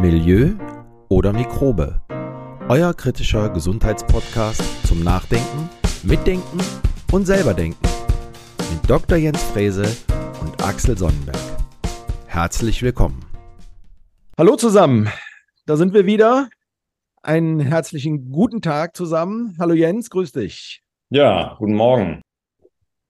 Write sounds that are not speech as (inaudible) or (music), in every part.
Milieu oder Mikrobe. Euer kritischer Gesundheitspodcast zum Nachdenken, Mitdenken und selberdenken. Mit Dr. Jens Frese und Axel Sonnenberg. Herzlich willkommen. Hallo zusammen, da sind wir wieder. Einen herzlichen guten Tag zusammen. Hallo Jens, grüß dich. Ja, guten Morgen.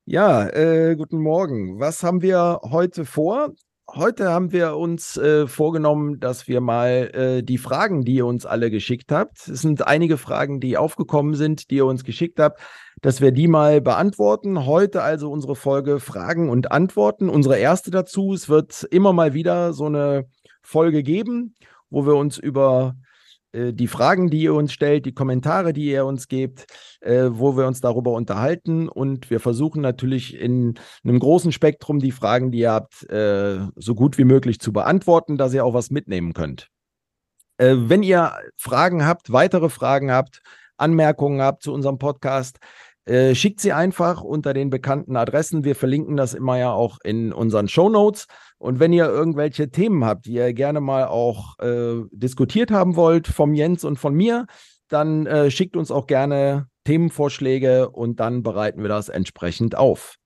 Ja, äh, guten Morgen. Was haben wir heute vor? Heute haben wir uns äh, vorgenommen, dass wir mal äh, die Fragen, die ihr uns alle geschickt habt, es sind einige Fragen, die aufgekommen sind, die ihr uns geschickt habt, dass wir die mal beantworten. Heute also unsere Folge Fragen und Antworten. Unsere erste dazu. Es wird immer mal wieder so eine Folge geben, wo wir uns über die Fragen, die ihr uns stellt, die Kommentare, die ihr uns gebt, äh, wo wir uns darüber unterhalten. Und wir versuchen natürlich in einem großen Spektrum die Fragen, die ihr habt, äh, so gut wie möglich zu beantworten, dass ihr auch was mitnehmen könnt. Äh, wenn ihr Fragen habt, weitere Fragen habt, Anmerkungen habt zu unserem Podcast, äh, schickt sie einfach unter den bekannten Adressen. Wir verlinken das immer ja auch in unseren Show Notes. Und wenn ihr irgendwelche Themen habt, die ihr gerne mal auch äh, diskutiert haben wollt, vom Jens und von mir, dann äh, schickt uns auch gerne Themenvorschläge und dann bereiten wir das entsprechend auf.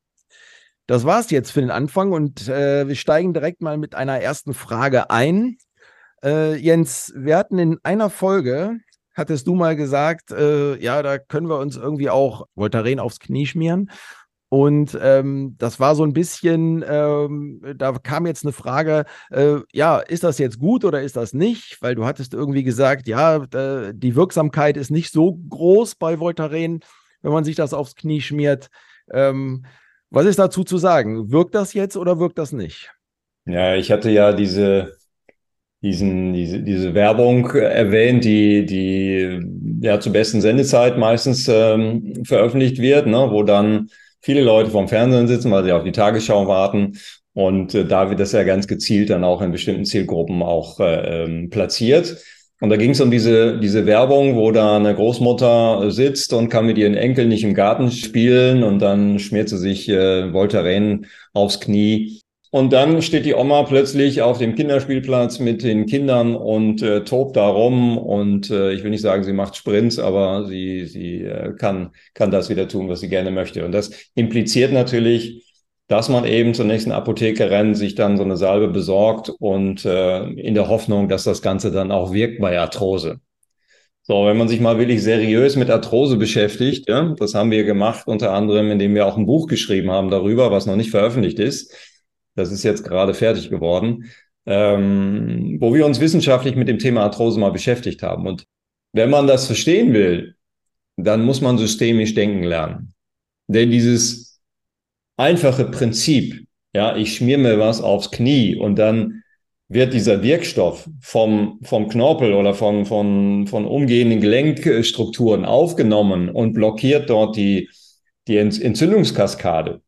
Das war's jetzt für den Anfang und äh, wir steigen direkt mal mit einer ersten Frage ein. Äh, Jens, wir hatten in einer Folge hattest du mal gesagt, äh, ja, da können wir uns irgendwie auch Voltaren aufs Knie schmieren. Und ähm, das war so ein bisschen, ähm, da kam jetzt eine Frage, äh, ja, ist das jetzt gut oder ist das nicht? Weil du hattest irgendwie gesagt, ja, die Wirksamkeit ist nicht so groß bei Voltaren, wenn man sich das aufs Knie schmiert. Ähm, was ist dazu zu sagen? Wirkt das jetzt oder wirkt das nicht? Ja, ich hatte ja diese diesen, diese, diese Werbung erwähnt, die, die ja zur besten Sendezeit meistens ähm, veröffentlicht wird, ne, wo dann viele Leute vorm Fernsehen sitzen, weil sie auf die Tagesschau warten. Und äh, da wird das ja ganz gezielt dann auch in bestimmten Zielgruppen auch äh, ähm, platziert. Und da ging es um diese, diese Werbung, wo da eine Großmutter sitzt und kann mit ihren Enkeln nicht im Garten spielen und dann schmiert sie sich äh, Voltaren aufs Knie und dann steht die Oma plötzlich auf dem Kinderspielplatz mit den Kindern und äh, tobt da rum. Und äh, ich will nicht sagen, sie macht Sprints, aber sie, sie äh, kann, kann das wieder tun, was sie gerne möchte. Und das impliziert natürlich, dass man eben zur nächsten Apotheke rennt, sich dann so eine Salbe besorgt und äh, in der Hoffnung, dass das Ganze dann auch wirkt bei Arthrose. So, wenn man sich mal wirklich seriös mit Arthrose beschäftigt, ja, das haben wir gemacht, unter anderem, indem wir auch ein Buch geschrieben haben darüber, was noch nicht veröffentlicht ist das ist jetzt gerade fertig geworden, ähm, wo wir uns wissenschaftlich mit dem Thema Arthrose mal beschäftigt haben. Und wenn man das verstehen will, dann muss man systemisch denken lernen. Denn dieses einfache Prinzip, ja, ich schmier mir was aufs Knie und dann wird dieser Wirkstoff vom, vom Knorpel oder von, von, von umgehenden Gelenkstrukturen aufgenommen und blockiert dort die, die Entzündungskaskade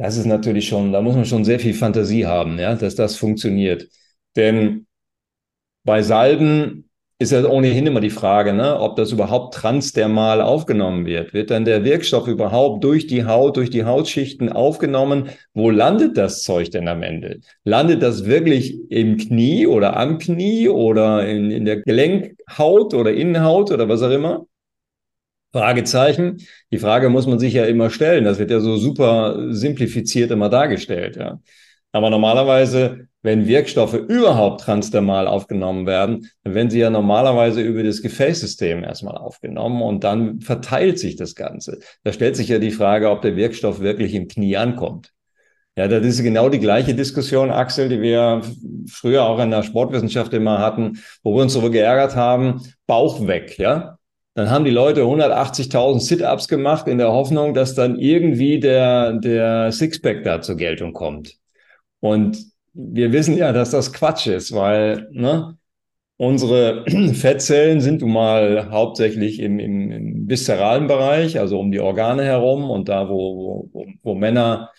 das ist natürlich schon, da muss man schon sehr viel Fantasie haben, ja, dass das funktioniert. Denn bei Salben ist ja ohnehin immer die Frage, ne, ob das überhaupt transdermal aufgenommen wird. Wird dann der Wirkstoff überhaupt durch die Haut, durch die Hautschichten aufgenommen? Wo landet das Zeug denn am Ende? Landet das wirklich im Knie oder am Knie oder in, in der Gelenkhaut oder Innenhaut oder was auch immer? Fragezeichen. Die Frage muss man sich ja immer stellen. Das wird ja so super simplifiziert immer dargestellt, ja. Aber normalerweise, wenn Wirkstoffe überhaupt transdermal aufgenommen werden, dann werden sie ja normalerweise über das Gefäßsystem erstmal aufgenommen und dann verteilt sich das Ganze. Da stellt sich ja die Frage, ob der Wirkstoff wirklich im Knie ankommt. Ja, das ist genau die gleiche Diskussion, Axel, die wir früher auch in der Sportwissenschaft immer hatten, wo wir uns darüber geärgert haben, Bauch weg, ja. Dann haben die Leute 180.000 Sit-ups gemacht in der Hoffnung, dass dann irgendwie der, der Sixpack da zur Geltung kommt. Und wir wissen ja, dass das Quatsch ist, weil ne, unsere (clears throat) Fettzellen sind nun mal hauptsächlich im, im, im viszeralen Bereich, also um die Organe herum und da, wo, wo, wo Männer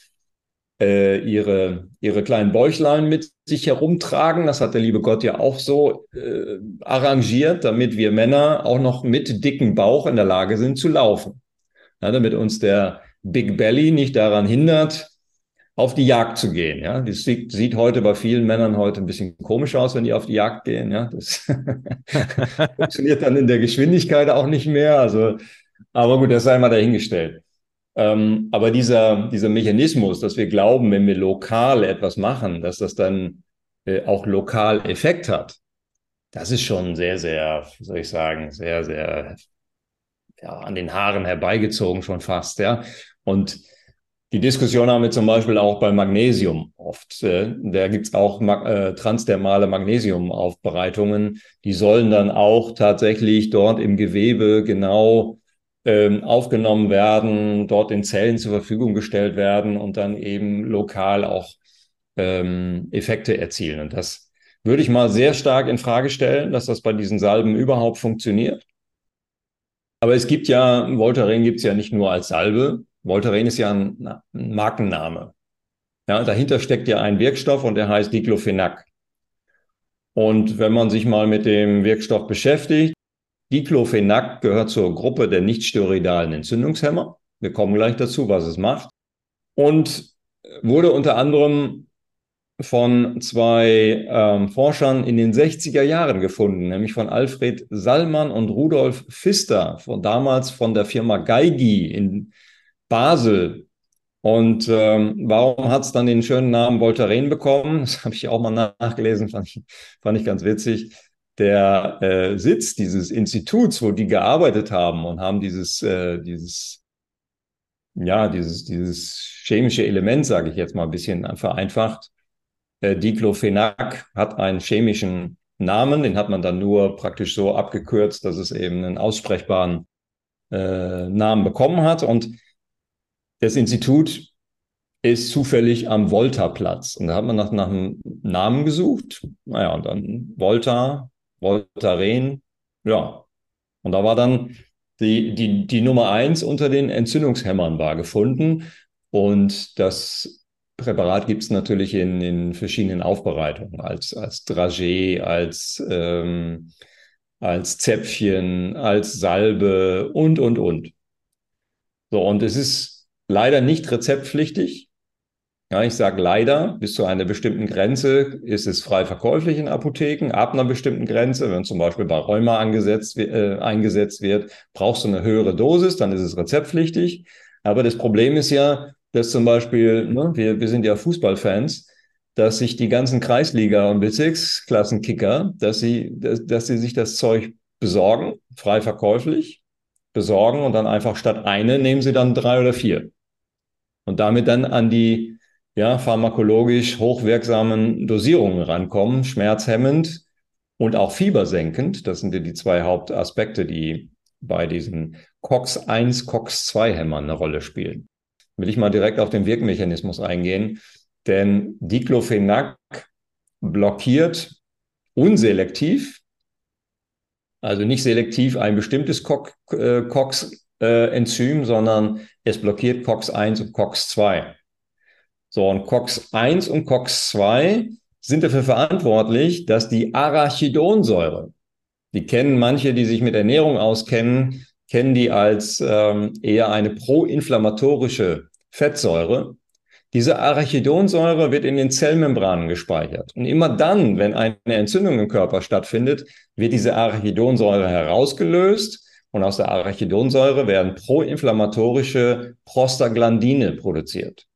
äh, ihre, ihre kleinen Bäuchlein mit sich herumtragen. Das hat der liebe Gott ja auch so äh, arrangiert, damit wir Männer auch noch mit dicken Bauch in der Lage sind zu laufen. Ja, damit uns der Big Belly nicht daran hindert, auf die Jagd zu gehen. Ja, das sieht, sieht heute bei vielen Männern heute ein bisschen komisch aus, wenn die auf die Jagd gehen. Ja, das (laughs) funktioniert dann in der Geschwindigkeit auch nicht mehr. Also, aber gut, das sei mal dahingestellt. Ähm, aber dieser, dieser Mechanismus, dass wir glauben, wenn wir lokal etwas machen, dass das dann äh, auch lokal Effekt hat, das ist schon sehr, sehr, wie soll ich sagen, sehr, sehr ja, an den Haaren herbeigezogen schon fast. Ja. Und die Diskussion haben wir zum Beispiel auch bei Magnesium oft. Äh, da gibt's auch äh, transdermale Magnesiumaufbereitungen. Die sollen dann auch tatsächlich dort im Gewebe genau ähm, aufgenommen werden, dort in Zellen zur Verfügung gestellt werden und dann eben lokal auch ähm, Effekte erzielen. Und das würde ich mal sehr stark in Frage stellen, dass das bei diesen Salben überhaupt funktioniert. Aber es gibt ja, Voltaren gibt es ja nicht nur als Salbe, Voltaren ist ja ein, ein Markenname. Ja, dahinter steckt ja ein Wirkstoff und der heißt Diclofenac. Und wenn man sich mal mit dem Wirkstoff beschäftigt, Diclofenac gehört zur Gruppe der nichtsteroidalen Entzündungshemmer. Wir kommen gleich dazu, was es macht. Und wurde unter anderem von zwei ähm, Forschern in den 60er Jahren gefunden, nämlich von Alfred Sallmann und Rudolf Pfister, von damals von der Firma Geigi in Basel. Und ähm, warum hat es dann den schönen Namen Voltaren bekommen? Das habe ich auch mal nachgelesen, fand ich, fand ich ganz witzig. Der äh, Sitz dieses Instituts, wo die gearbeitet haben und haben dieses, äh, dieses, ja, dieses, dieses chemische Element, sage ich jetzt mal ein bisschen vereinfacht, äh, Diclofenac hat einen chemischen Namen, den hat man dann nur praktisch so abgekürzt, dass es eben einen aussprechbaren äh, Namen bekommen hat. Und das Institut ist zufällig am Volta-Platz. Und da hat man nach, nach einem Namen gesucht. Naja, und dann Volta, Voltaren, ja. Und da war dann die, die, die Nummer eins unter den Entzündungshämmern war gefunden. Und das Präparat gibt es natürlich in, in verschiedenen Aufbereitungen, als, als Dragé, als, ähm, als Zäpfchen, als Salbe und, und, und. So, und es ist leider nicht rezeptpflichtig. Ja, ich sage leider, bis zu einer bestimmten Grenze ist es frei verkäuflich in Apotheken. Ab einer bestimmten Grenze, wenn zum Beispiel bei Rheuma angesetzt, äh, eingesetzt wird, brauchst du eine höhere Dosis, dann ist es rezeptpflichtig. Aber das Problem ist ja, dass zum Beispiel, ne, wir, wir sind ja Fußballfans, dass sich die ganzen Kreisliga- und Bezirksklassenkicker, dass sie, dass, dass sie sich das Zeug besorgen, frei verkäuflich, besorgen und dann einfach statt eine nehmen sie dann drei oder vier und damit dann an die ja, pharmakologisch hochwirksamen Dosierungen rankommen, schmerzhemmend und auch fiebersenkend. Das sind ja die zwei Hauptaspekte, die bei diesen COX-1, COX-2-Hämmern eine Rolle spielen. Will ich mal direkt auf den Wirkmechanismus eingehen, denn Diclofenac blockiert unselektiv, also nicht selektiv ein bestimmtes COX äh, Enzym, sondern es blockiert COX-1 und COX-2. So, und COX-1 und COX-2 sind dafür verantwortlich, dass die Arachidonsäure, die kennen manche, die sich mit Ernährung auskennen, kennen die als ähm, eher eine proinflammatorische Fettsäure. Diese Arachidonsäure wird in den Zellmembranen gespeichert. Und immer dann, wenn eine Entzündung im Körper stattfindet, wird diese Arachidonsäure herausgelöst und aus der Arachidonsäure werden proinflammatorische Prostaglandine produziert.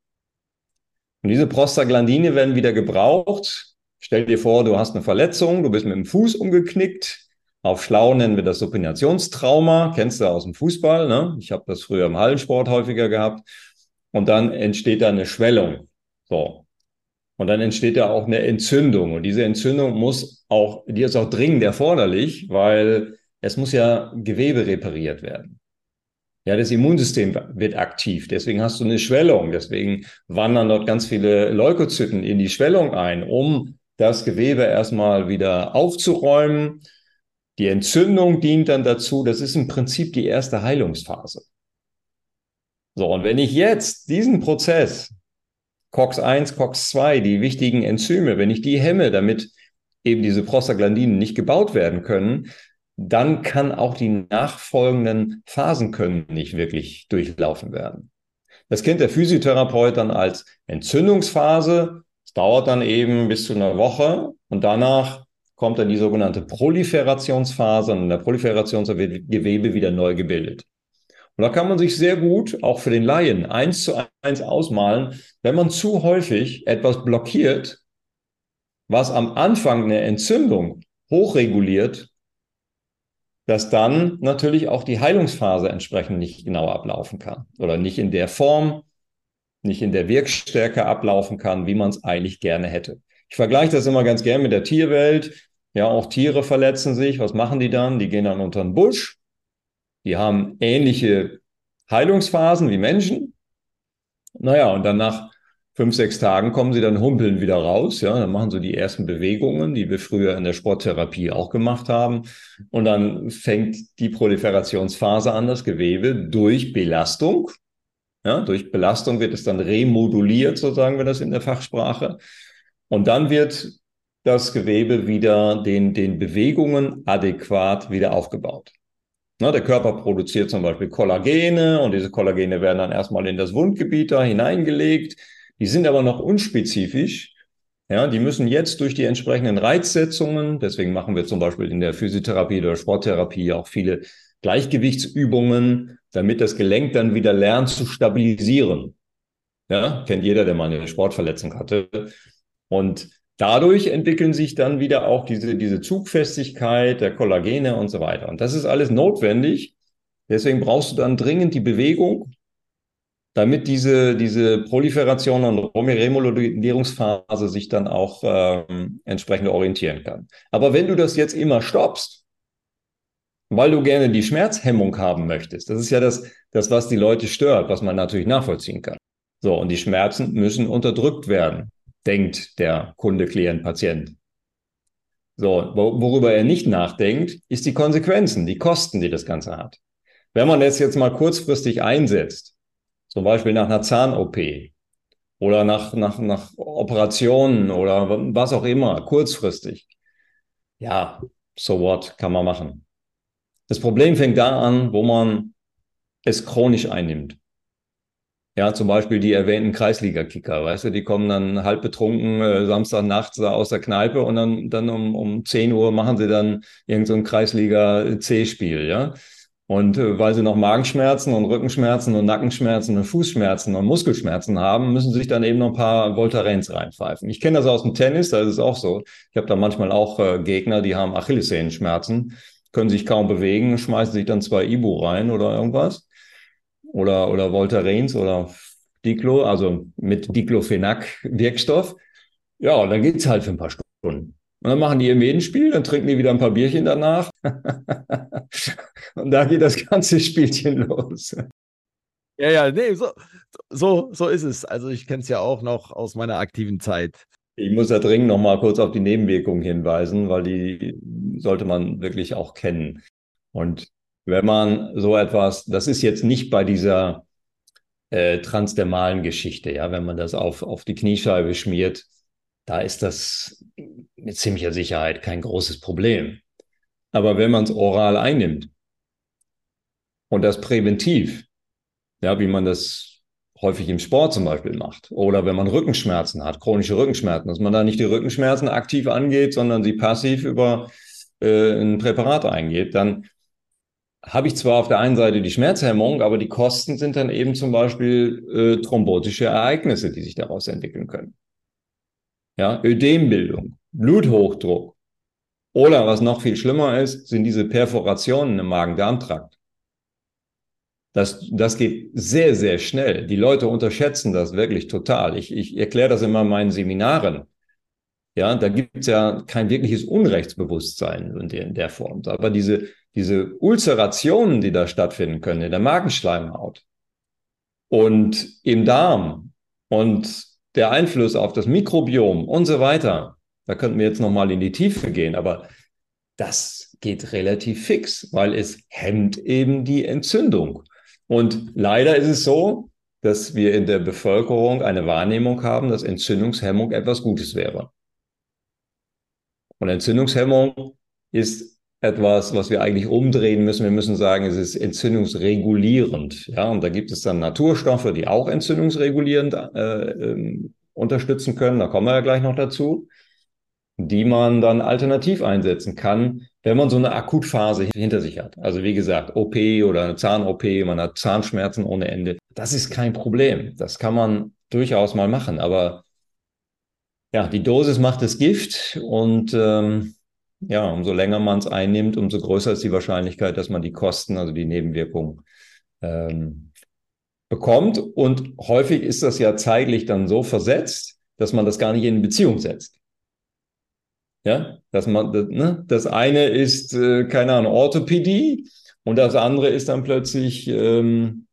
Und diese Prostaglandine werden wieder gebraucht. Stell dir vor, du hast eine Verletzung, du bist mit dem Fuß umgeknickt. Auf Schlau nennen wir das Supinationstrauma. Kennst du aus dem Fußball? Ne? Ich habe das früher im Hallensport häufiger gehabt. Und dann entsteht da eine Schwellung. So. Und dann entsteht da auch eine Entzündung. Und diese Entzündung muss auch, die ist auch dringend erforderlich, weil es muss ja Gewebe repariert werden. Ja, das Immunsystem wird aktiv. Deswegen hast du eine Schwellung. Deswegen wandern dort ganz viele Leukozyten in die Schwellung ein, um das Gewebe erstmal wieder aufzuräumen. Die Entzündung dient dann dazu. Das ist im Prinzip die erste Heilungsphase. So, und wenn ich jetzt diesen Prozess, COX-1, COX-2, die wichtigen Enzyme, wenn ich die hemme, damit eben diese Prostaglandinen nicht gebaut werden können, dann kann auch die nachfolgenden Phasen können nicht wirklich durchlaufen werden. Das kennt der Physiotherapeut dann als Entzündungsphase. Es dauert dann eben bis zu einer Woche und danach kommt dann die sogenannte Proliferationsphase und in der Proliferationsphase wird Gewebe wieder neu gebildet. Und da kann man sich sehr gut, auch für den Laien, eins zu eins ausmalen, wenn man zu häufig etwas blockiert, was am Anfang eine Entzündung hochreguliert, dass dann natürlich auch die Heilungsphase entsprechend nicht genau ablaufen kann oder nicht in der Form, nicht in der Wirkstärke ablaufen kann, wie man es eigentlich gerne hätte. Ich vergleiche das immer ganz gern mit der Tierwelt. Ja, auch Tiere verletzen sich. Was machen die dann? Die gehen dann unter den Busch. Die haben ähnliche Heilungsphasen wie Menschen. Naja, und dann nach fünf, sechs Tagen kommen sie dann humpeln wieder raus. Ja, dann machen sie die ersten Bewegungen, die wir früher in der Sporttherapie auch gemacht haben. Und dann fängt die Proliferationsphase an, das Gewebe durch Belastung. Ja, durch Belastung wird es dann remoduliert, so sagen wir das in der Fachsprache. Und dann wird das Gewebe wieder den, den Bewegungen adäquat wieder aufgebaut. Na, der Körper produziert zum Beispiel Kollagene und diese Kollagene werden dann erstmal in das Wundgebiet da hineingelegt. Die sind aber noch unspezifisch. Ja, die müssen jetzt durch die entsprechenden Reizsetzungen, deswegen machen wir zum Beispiel in der Physiotherapie oder Sporttherapie auch viele Gleichgewichtsübungen, damit das Gelenk dann wieder lernt zu stabilisieren. Ja, kennt jeder, der mal eine Sportverletzung hatte. Und dadurch entwickeln sich dann wieder auch diese, diese Zugfestigkeit der Kollagene und so weiter. Und das ist alles notwendig. Deswegen brauchst du dann dringend die Bewegung, damit diese, diese Proliferation und Remodellierungsphase sich dann auch ähm, entsprechend orientieren kann. Aber wenn du das jetzt immer stoppst, weil du gerne die Schmerzhemmung haben möchtest, das ist ja das, das, was die Leute stört, was man natürlich nachvollziehen kann. So, und die Schmerzen müssen unterdrückt werden denkt der Kunde, Klient, Patient. So, worüber er nicht nachdenkt, ist die Konsequenzen, die Kosten, die das Ganze hat. Wenn man das jetzt mal kurzfristig einsetzt, zum Beispiel nach einer Zahn-OP oder nach, nach, nach Operationen oder was auch immer, kurzfristig, ja, so what, kann man machen. Das Problem fängt da an, wo man es chronisch einnimmt. Ja, zum Beispiel die erwähnten Kreisliga-Kicker, weißt du, die kommen dann halb betrunken äh, Samstagnachts aus der Kneipe und dann, dann um, um 10 Uhr machen sie dann irgendein so Kreisliga-C-Spiel, ja. Und äh, weil sie noch Magenschmerzen und Rückenschmerzen und Nackenschmerzen und Fußschmerzen und Muskelschmerzen haben, müssen sie sich dann eben noch ein paar Voltarens reinpfeifen. Ich kenne das aus dem Tennis, da ist es auch so. Ich habe da manchmal auch äh, Gegner, die haben Achillessehenschmerzen, können sich kaum bewegen, schmeißen sich dann zwei Ibu rein oder irgendwas oder, oder Voltarens oder Diclo, also mit Diclofenac-Wirkstoff. Ja, und dann geht's halt für ein paar Stunden. Und dann machen die ihr Medenspiel, dann trinken die wieder ein paar Bierchen danach. (laughs) und da geht das ganze Spielchen los. Ja, ja, nee, so, so, so ist es. Also ich kenne es ja auch noch aus meiner aktiven Zeit. Ich muss da dringend noch mal kurz auf die Nebenwirkungen hinweisen, weil die sollte man wirklich auch kennen. Und wenn man so etwas, das ist jetzt nicht bei dieser äh, transdermalen Geschichte, ja, wenn man das auf, auf die Kniescheibe schmiert, da ist das mit ziemlicher Sicherheit kein großes Problem. Aber wenn man es oral einnimmt und das präventiv, ja, wie man das häufig im Sport zum Beispiel macht, oder wenn man Rückenschmerzen hat, chronische Rückenschmerzen, dass man da nicht die Rückenschmerzen aktiv angeht, sondern sie passiv über äh, ein Präparat eingeht, dann habe ich zwar auf der einen Seite die Schmerzhemmung, aber die Kosten sind dann eben zum Beispiel äh, thrombotische Ereignisse, die sich daraus entwickeln können. Ja, Ödembildung, Bluthochdruck. Oder was noch viel schlimmer ist, sind diese Perforationen im Magen-Darm-Trakt. Das, das geht sehr, sehr schnell. Die Leute unterschätzen das wirklich total. Ich, ich erkläre das immer in meinen Seminaren. Ja, da gibt es ja kein wirkliches Unrechtsbewusstsein in der, in der Form. Aber diese, diese Ulcerationen, die da stattfinden können in der Magenschleimhaut und im Darm und der Einfluss auf das Mikrobiom und so weiter, da könnten wir jetzt nochmal in die Tiefe gehen, aber das geht relativ fix, weil es hemmt eben die Entzündung. Und leider ist es so, dass wir in der Bevölkerung eine Wahrnehmung haben, dass Entzündungshemmung etwas Gutes wäre. Und Entzündungshemmung ist etwas, was wir eigentlich umdrehen müssen. Wir müssen sagen, es ist entzündungsregulierend. Ja, und da gibt es dann Naturstoffe, die auch entzündungsregulierend äh, äh, unterstützen können. Da kommen wir ja gleich noch dazu, die man dann alternativ einsetzen kann, wenn man so eine Akutphase hinter sich hat. Also wie gesagt, OP oder eine Zahn-OP, man hat Zahnschmerzen ohne Ende. Das ist kein Problem. Das kann man durchaus mal machen. Aber ja, die Dosis macht das Gift und ähm, ja, umso länger man es einnimmt, umso größer ist die Wahrscheinlichkeit, dass man die Kosten, also die Nebenwirkungen, ähm, bekommt. Und häufig ist das ja zeitlich dann so versetzt, dass man das gar nicht in Beziehung setzt. Ja, dass man, ne, das eine ist, äh, keine Ahnung, Orthopädie und das andere ist dann plötzlich ähm,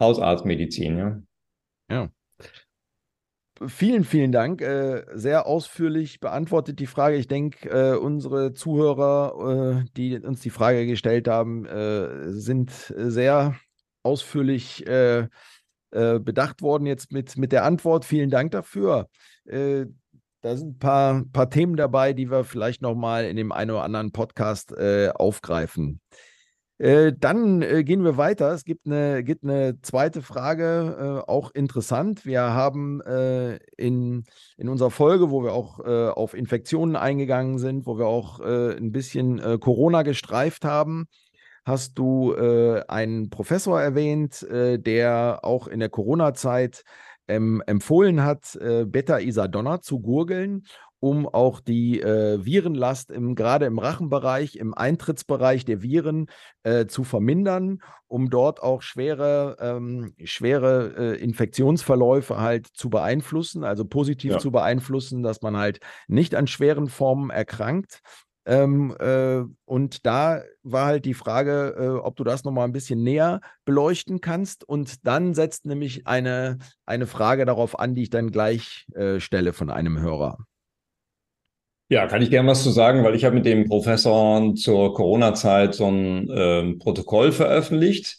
Hausarztmedizin, ja. Ja. Vielen, vielen Dank. Äh, sehr ausführlich beantwortet die Frage. Ich denke, äh, unsere Zuhörer, äh, die uns die Frage gestellt haben, äh, sind sehr ausführlich äh, äh, bedacht worden jetzt mit, mit der Antwort. Vielen Dank dafür. da sind ein paar, paar Themen dabei, die wir vielleicht nochmal in dem einen oder anderen Podcast aufgreifen. Äh, dann äh, gehen wir weiter. Es gibt eine, gibt eine zweite Frage, äh, auch interessant. Wir haben äh, in, in unserer Folge, wo wir auch äh, auf Infektionen eingegangen sind, wo wir auch ein bisschen Corona gestreift haben, hast du einen Professor erwähnt, der auch in der Corona-Zeit ähm, empfohlen hat, Beta-Isadonna zu gurgeln um auch die äh, Virenlast im, gerade im Rachenbereich, im Eintrittsbereich der Viren äh, zu vermindern, um dort auch schwere, ähm, schwere äh, Infektionsverläufe halt zu beeinflussen, also positiv ja. zu beeinflussen, dass man halt nicht an schweren Formen erkrankt. Ähm, äh, und da war halt die Frage, äh, ob du das nochmal ein bisschen näher beleuchten kannst. Und dann setzt nämlich eine, eine Frage darauf an, die ich dann gleich äh, stelle von einem Hörer. Ja, kann ich gerne was zu sagen, weil ich habe mit dem Professor zur Corona-Zeit so ein ähm, Protokoll veröffentlicht.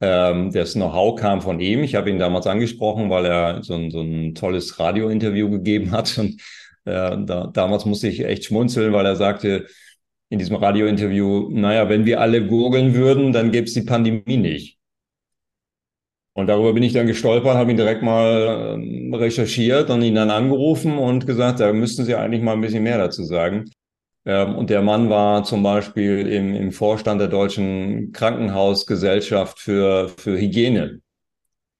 Ähm, das Know-how kam von ihm. Ich habe ihn damals angesprochen, weil er so ein, so ein tolles Radio-Interview gegeben hat. Und äh, da, damals musste ich echt schmunzeln, weil er sagte in diesem Radio-Interview, naja, wenn wir alle gurgeln würden, dann gäbe es die Pandemie nicht. Und darüber bin ich dann gestolpert, habe ihn direkt mal ähm, recherchiert und ihn dann angerufen und gesagt, da müssten Sie eigentlich mal ein bisschen mehr dazu sagen. Ähm, und der Mann war zum Beispiel im, im Vorstand der Deutschen Krankenhausgesellschaft für, für Hygiene.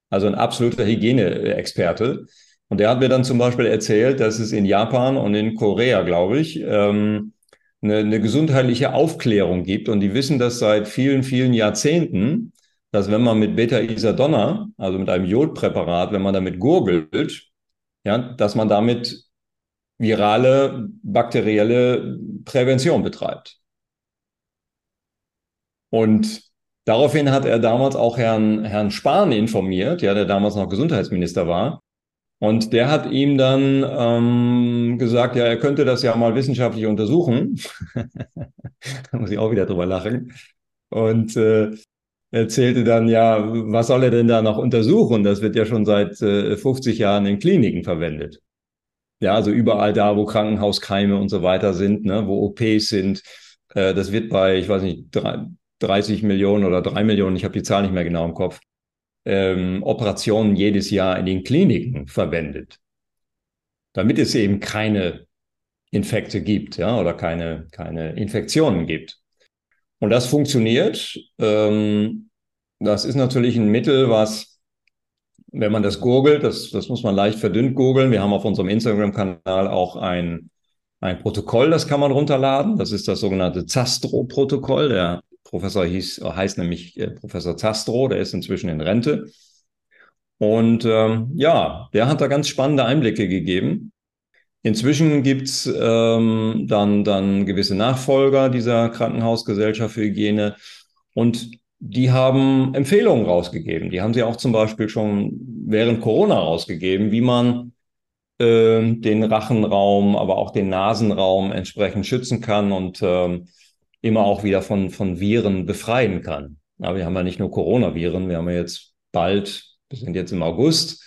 Also ein absoluter Hygieneexperte. Und der hat mir dann zum Beispiel erzählt, dass es in Japan und in Korea, glaube ich, ähm, eine, eine gesundheitliche Aufklärung gibt. Und die wissen das seit vielen, vielen Jahrzehnten dass wenn man mit Beta-Isadonna, also mit einem Jodpräparat, wenn man damit gurgelt, ja, dass man damit virale, bakterielle Prävention betreibt. Und daraufhin hat er damals auch Herrn, Herrn Spahn informiert, ja, der damals noch Gesundheitsminister war. Und der hat ihm dann ähm, gesagt, ja, er könnte das ja mal wissenschaftlich untersuchen. (laughs) da muss ich auch wieder drüber lachen. Und äh, erzählte dann, ja, was soll er denn da noch untersuchen? Das wird ja schon seit äh, 50 Jahren in Kliniken verwendet. Ja, also überall da, wo Krankenhauskeime und so weiter sind, ne, wo OPs sind. Äh, das wird bei, ich weiß nicht, 30 Millionen oder 3 Millionen, ich habe die Zahl nicht mehr genau im Kopf, ähm, Operationen jedes Jahr in den Kliniken verwendet. Damit es eben keine Infekte gibt, ja, oder keine, keine Infektionen gibt. Und das funktioniert. Ähm, das ist natürlich ein Mittel, was, wenn man das gurgelt, das, das muss man leicht verdünnt gurgeln. Wir haben auf unserem Instagram-Kanal auch ein, ein Protokoll, das kann man runterladen. Das ist das sogenannte Zastro-Protokoll. Der Professor hieß, heißt nämlich äh, Professor Zastro, der ist inzwischen in Rente. Und ähm, ja, der hat da ganz spannende Einblicke gegeben. Inzwischen gibt's ähm, dann, dann gewisse Nachfolger dieser Krankenhausgesellschaft für Hygiene und die haben Empfehlungen rausgegeben. Die haben sie auch zum Beispiel schon während Corona rausgegeben, wie man äh, den Rachenraum, aber auch den Nasenraum entsprechend schützen kann und äh, immer auch wieder von, von Viren befreien kann. Aber wir haben ja nicht nur Coronaviren, wir haben ja jetzt bald, wir sind jetzt im August,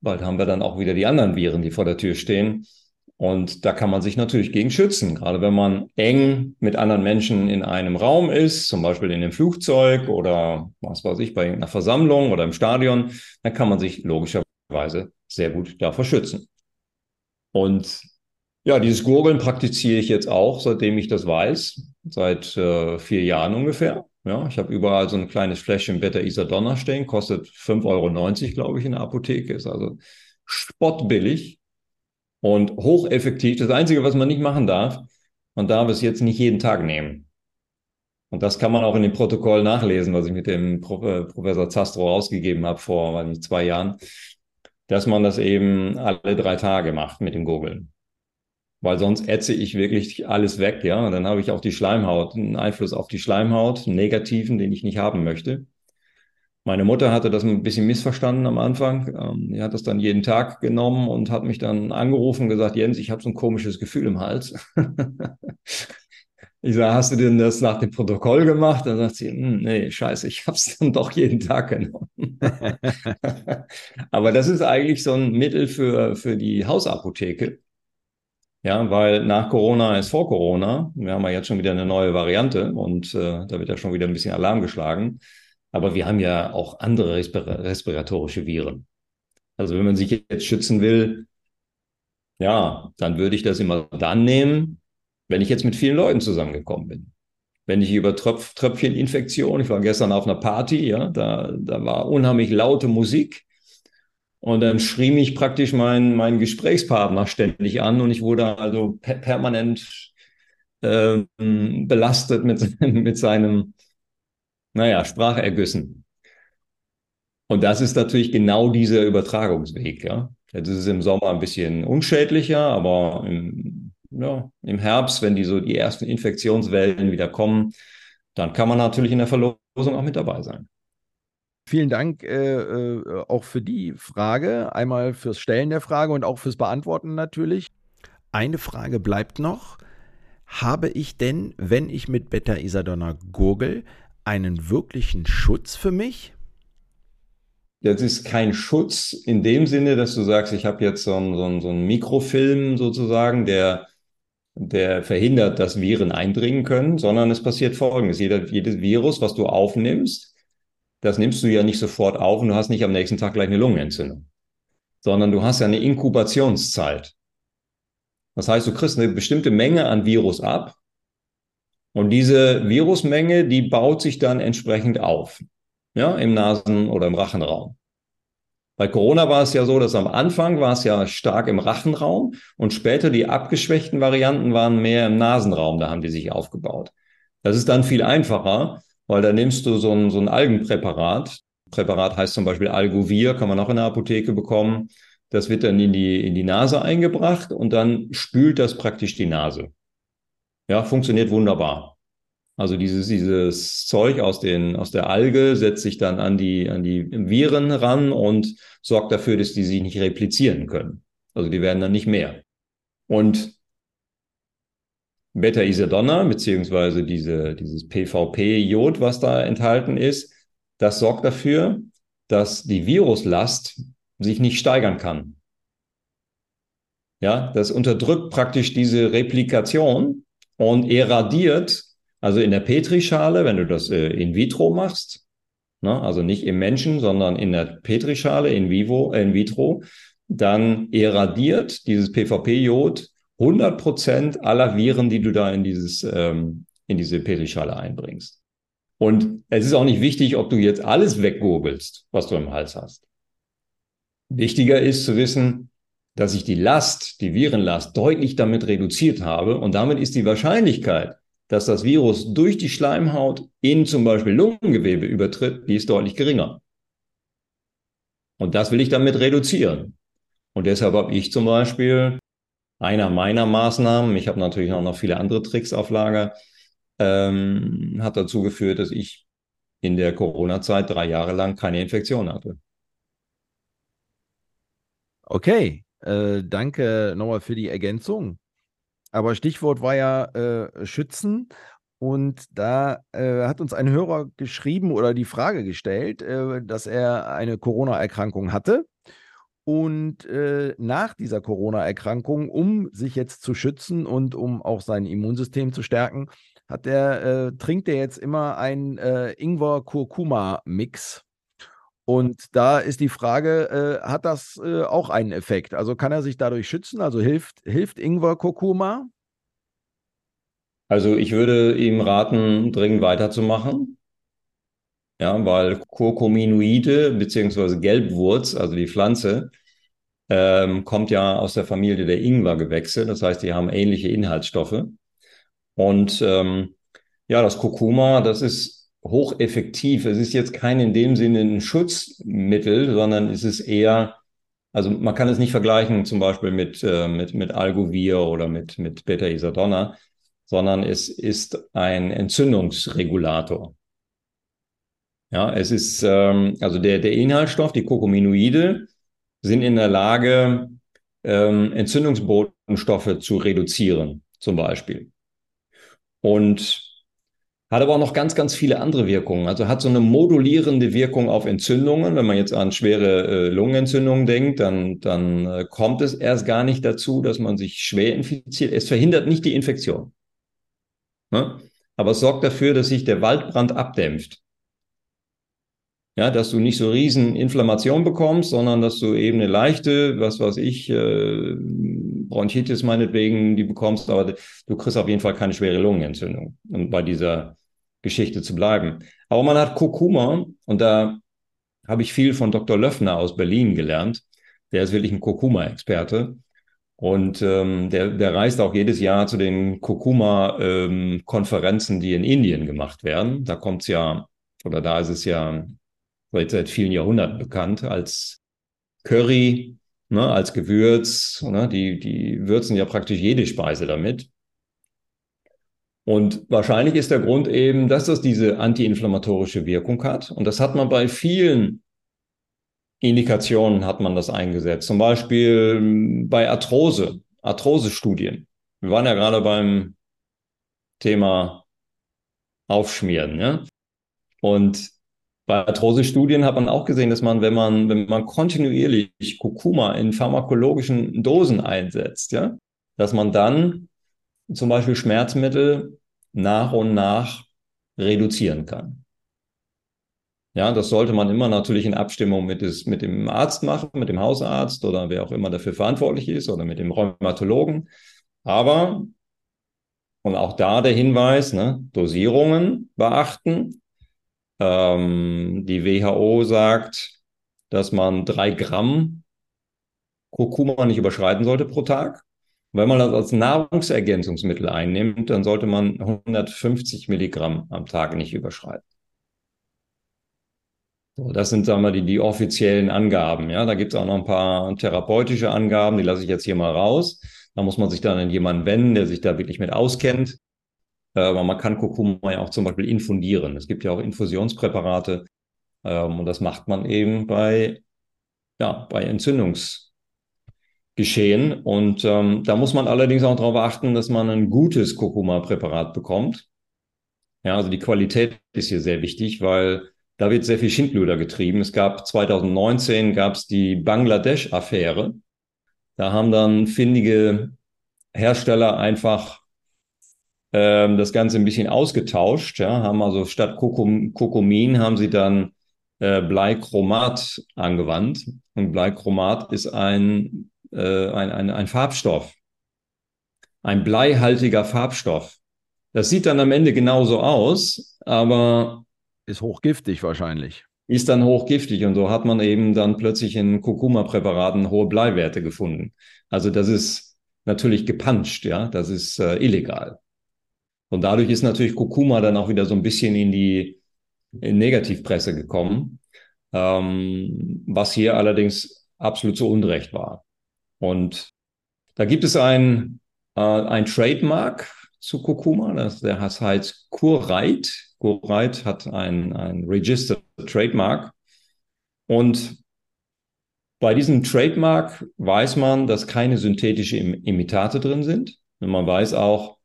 bald haben wir dann auch wieder die anderen Viren, die vor der Tür stehen. Und da kann man sich natürlich gegen schützen, gerade wenn man eng mit anderen Menschen in einem Raum ist, zum Beispiel in einem Flugzeug oder was weiß ich, bei einer Versammlung oder im Stadion, dann kann man sich logischerweise sehr gut davor schützen. Und ja, dieses Gurgeln praktiziere ich jetzt auch, seitdem ich das weiß, seit äh, vier Jahren ungefähr. Ja, ich habe überall so ein kleines Fläschchen Beta Isadonna stehen, kostet 5,90 Euro, glaube ich, in der Apotheke, ist also spottbillig und hocheffektiv. Das Einzige, was man nicht machen darf, man darf es jetzt nicht jeden Tag nehmen. Und das kann man auch in dem Protokoll nachlesen, was ich mit dem Pro äh, Professor Zastro rausgegeben habe vor nicht, zwei Jahren, dass man das eben alle drei Tage macht mit dem Gurgeln. Weil sonst ätze ich wirklich alles weg, ja. Und dann habe ich auch die Schleimhaut, einen Einfluss auf die Schleimhaut, einen negativen, den ich nicht haben möchte. Meine Mutter hatte das ein bisschen missverstanden am Anfang. Ähm, die hat das dann jeden Tag genommen und hat mich dann angerufen und gesagt, Jens, ich habe so ein komisches Gefühl im Hals. (laughs) ich sage, hast du denn das nach dem Protokoll gemacht? Dann sagt sie, hm, nee, scheiße, ich habe es (laughs) dann doch jeden Tag genommen. (laughs) Aber das ist eigentlich so ein Mittel für, für die Hausapotheke. Ja, weil nach Corona ist vor Corona. Wir haben ja jetzt schon wieder eine neue Variante und äh, da wird ja schon wieder ein bisschen Alarm geschlagen. Aber wir haben ja auch andere respir respiratorische Viren. Also wenn man sich jetzt schützen will, ja, dann würde ich das immer dann nehmen, wenn ich jetzt mit vielen Leuten zusammengekommen bin. Wenn ich über Tröpf Tröpfcheninfektion, ich war gestern auf einer Party, ja, da, da war unheimlich laute Musik. Und dann schrie mich praktisch mein, mein Gesprächspartner ständig an und ich wurde also per permanent äh, belastet mit, (laughs) mit seinem naja, Sprachergüssen. Und das ist natürlich genau dieser Übertragungsweg. Ja? Jetzt ist es im Sommer ein bisschen unschädlicher, aber im, ja, im Herbst, wenn die so die ersten Infektionswellen wieder kommen, dann kann man natürlich in der Verlosung auch mit dabei sein. Vielen Dank äh, äh, auch für die Frage, einmal fürs Stellen der Frage und auch fürs Beantworten natürlich. Eine Frage bleibt noch. Habe ich denn, wenn ich mit Beta Isadonna gurgel, einen wirklichen Schutz für mich? Das ist kein Schutz in dem Sinne, dass du sagst, ich habe jetzt so einen, so, einen, so einen Mikrofilm sozusagen, der, der verhindert, dass Viren eindringen können, sondern es passiert Folgendes. Jeder, jedes Virus, was du aufnimmst, das nimmst du ja nicht sofort auf und du hast nicht am nächsten Tag gleich eine Lungenentzündung, sondern du hast ja eine Inkubationszeit. Das heißt, du kriegst eine bestimmte Menge an Virus ab und diese Virusmenge, die baut sich dann entsprechend auf, ja, im Nasen- oder im Rachenraum. Bei Corona war es ja so, dass am Anfang war es ja stark im Rachenraum und später die abgeschwächten Varianten waren mehr im Nasenraum, da haben die sich aufgebaut. Das ist dann viel einfacher, weil da nimmst du so ein, so ein Algenpräparat. Präparat heißt zum Beispiel Algovir, kann man auch in der Apotheke bekommen. Das wird dann in die, in die Nase eingebracht und dann spült das praktisch die Nase. Ja, funktioniert wunderbar. Also dieses, dieses Zeug aus, den, aus der Alge setzt sich dann an die, an die Viren ran und sorgt dafür, dass die sich nicht replizieren können. Also die werden dann nicht mehr. Und Beta-Isadonna, beziehungsweise diese, dieses PVP-Jod, was da enthalten ist, das sorgt dafür, dass die Viruslast sich nicht steigern kann. Ja, das unterdrückt praktisch diese Replikation und irradiert, also in der Petrischale, wenn du das äh, in vitro machst, ne, also nicht im Menschen, sondern in der Petrischale in vivo, äh, in vitro, dann irradiert dieses PVP-Jod 100 Prozent aller Viren, die du da in dieses, ähm, in diese Petrischale einbringst. Und es ist auch nicht wichtig, ob du jetzt alles weggurgelst, was du im Hals hast. Wichtiger ist zu wissen, dass ich die Last, die Virenlast deutlich damit reduziert habe und damit ist die Wahrscheinlichkeit, dass das Virus durch die Schleimhaut in zum Beispiel Lungengewebe übertritt, die ist deutlich geringer. Und das will ich damit reduzieren. Und deshalb habe ich zum Beispiel einer meiner Maßnahmen, ich habe natürlich auch noch viele andere Tricks auf Lager, ähm, hat dazu geführt, dass ich in der Corona-Zeit drei Jahre lang keine Infektion hatte. Okay, äh, danke nochmal für die Ergänzung. Aber Stichwort war ja äh, Schützen. Und da äh, hat uns ein Hörer geschrieben oder die Frage gestellt, äh, dass er eine Corona-Erkrankung hatte Und äh, nach dieser Corona-Erkrankung, um sich jetzt zu schützen und um auch sein Immunsystem zu stärken, hat äh, trinkt er jetzt immer einen Ingwer-Kurkuma-Mix. Und da ist die Frage, äh, hat das äh, auch einen Effekt? Also kann er sich dadurch schützen? Also hilft, hilft Ingwer-Kurkuma? Also ich würde ihm raten, dringend weiterzumachen. Ja, weil Kurkuminoide beziehungsweise Gelbwurz, also die Pflanze, ähm, kommt ja aus der Familie der Ingwergewächse. Das heißt, die haben ähnliche Inhaltsstoffe. Und ähm, ja, das Kurkuma, das ist hocheffektiv. Es ist jetzt kein in dem Sinne ein Schutzmittel, sondern es ist eher, also man kann es nicht vergleichen zum Beispiel mit, äh, mit, mit Algovir oder mit, mit Beta-Isadonna, sondern es ist ein Entzündungsregulator. Ja, es ist, ähm, also der, der Inhaltsstoff, die Kokominoide, sind in der Lage, ähm, Entzündungsbotenstoffe zu reduzieren, zum Beispiel. Und hat aber auch noch ganz, ganz viele andere Wirkungen. Also hat so eine modulierende Wirkung auf Entzündungen. Wenn man jetzt an schwere äh, Lungenentzündungen denkt, dann, dann äh, kommt es erst gar nicht dazu, dass man sich schwer infiziert. Es verhindert nicht die Infektion. Ne? Aber es sorgt dafür, dass sich der Waldbrand abdämpft. Ja, dass du nicht so riesen Inflammation bekommst, sondern dass du eben eine leichte, was weiß ich, äh, Bronchitis meinetwegen, die bekommst, aber du kriegst auf jeden Fall keine schwere Lungenentzündung, um bei dieser Geschichte zu bleiben. Aber man hat Kurkuma und da habe ich viel von Dr. Löffner aus Berlin gelernt. Der ist wirklich ein Kurkuma-Experte. Und ähm, der, der reist auch jedes Jahr zu den Kurkuma-Konferenzen, ähm, die in Indien gemacht werden. Da kommt es ja, oder da ist es ja seit, seit vielen Jahrhunderten bekannt als Curry, ne, als Gewürz. Ne, die, die würzen ja praktisch jede Speise damit. Und wahrscheinlich ist der Grund eben, dass das diese antiinflammatorische Wirkung hat. Und das hat man bei vielen Indikationen hat man das eingesetzt. Zum Beispiel hm, bei Arthrose, Arthrose-Studien. Wir waren ja gerade beim Thema Aufschmieren, ja. Und bei Arthrose-Studien hat man auch gesehen, dass man, wenn man, wenn man kontinuierlich Kurkuma in pharmakologischen Dosen einsetzt, ja, dass man dann zum Beispiel Schmerzmittel nach und nach reduzieren kann. Ja, das sollte man immer natürlich in Abstimmung mit, des, mit dem Arzt machen, mit dem Hausarzt oder wer auch immer dafür verantwortlich ist oder mit dem Rheumatologen. Aber, und auch da der Hinweis, ne, Dosierungen beachten. Ähm, die WHO sagt, dass man drei Gramm Kurkuma nicht überschreiten sollte pro Tag. Wenn man das als Nahrungsergänzungsmittel einnimmt, dann sollte man 150 Milligramm am Tag nicht überschreiten. So, das sind, sagen wir, die, die offiziellen Angaben. Ja, da gibt es auch noch ein paar therapeutische Angaben, die lasse ich jetzt hier mal raus. Da muss man sich dann an jemanden wenden, der sich da wirklich mit auskennt. Äh, aber man kann Kurkuma ja auch zum Beispiel infundieren. Es gibt ja auch Infusionspräparate. Ähm, und das macht man eben bei, ja, bei Entzündungsgeschehen. Und ähm, da muss man allerdings auch darauf achten, dass man ein gutes Kurkuma-Präparat bekommt. Ja, also die Qualität ist hier sehr wichtig, weil da wird sehr viel Schindluder getrieben. Es gab 2019 gab es die Bangladesch-Affäre. Da haben dann findige Hersteller einfach ähm, das Ganze ein bisschen ausgetauscht. Ja, haben also statt Kokum, Kokumin haben sie dann äh, Bleichromat angewandt. Und Bleichromat ist ein, äh, ein, ein, ein Farbstoff, ein bleihaltiger Farbstoff. Das sieht dann am Ende genauso aus, aber ist hochgiftig wahrscheinlich. Ist dann hochgiftig und so hat man eben dann plötzlich in Kurkuma-Präparaten hohe Bleiwerte gefunden. Also das ist natürlich gepanscht, ja, das ist äh, illegal. Und dadurch ist natürlich Kurkuma dann auch wieder so ein bisschen in die in Negativpresse gekommen, ähm, was hier allerdings absolut zu Unrecht war. Und da gibt es ein, äh, ein Trademark zu Kurkuma, das, der heißt Kurreit. Gorite hat ein, ein Registered Trademark. Und bei diesem Trademark weiß man, dass keine synthetischen Imitate drin sind. Und man weiß auch,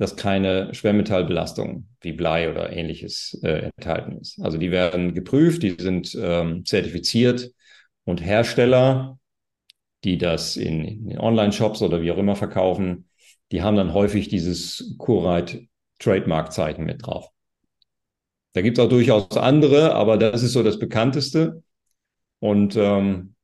dass keine Schwermetallbelastung wie Blei oder ähnliches äh, enthalten ist. Also die werden geprüft, die sind ähm, zertifiziert und Hersteller die das in, in Online-Shops oder wie auch immer verkaufen, die haben dann häufig dieses Kurite Trademark-Zeichen mit drauf. Da gibt es auch durchaus andere, aber das ist so das bekannteste. Und ähm,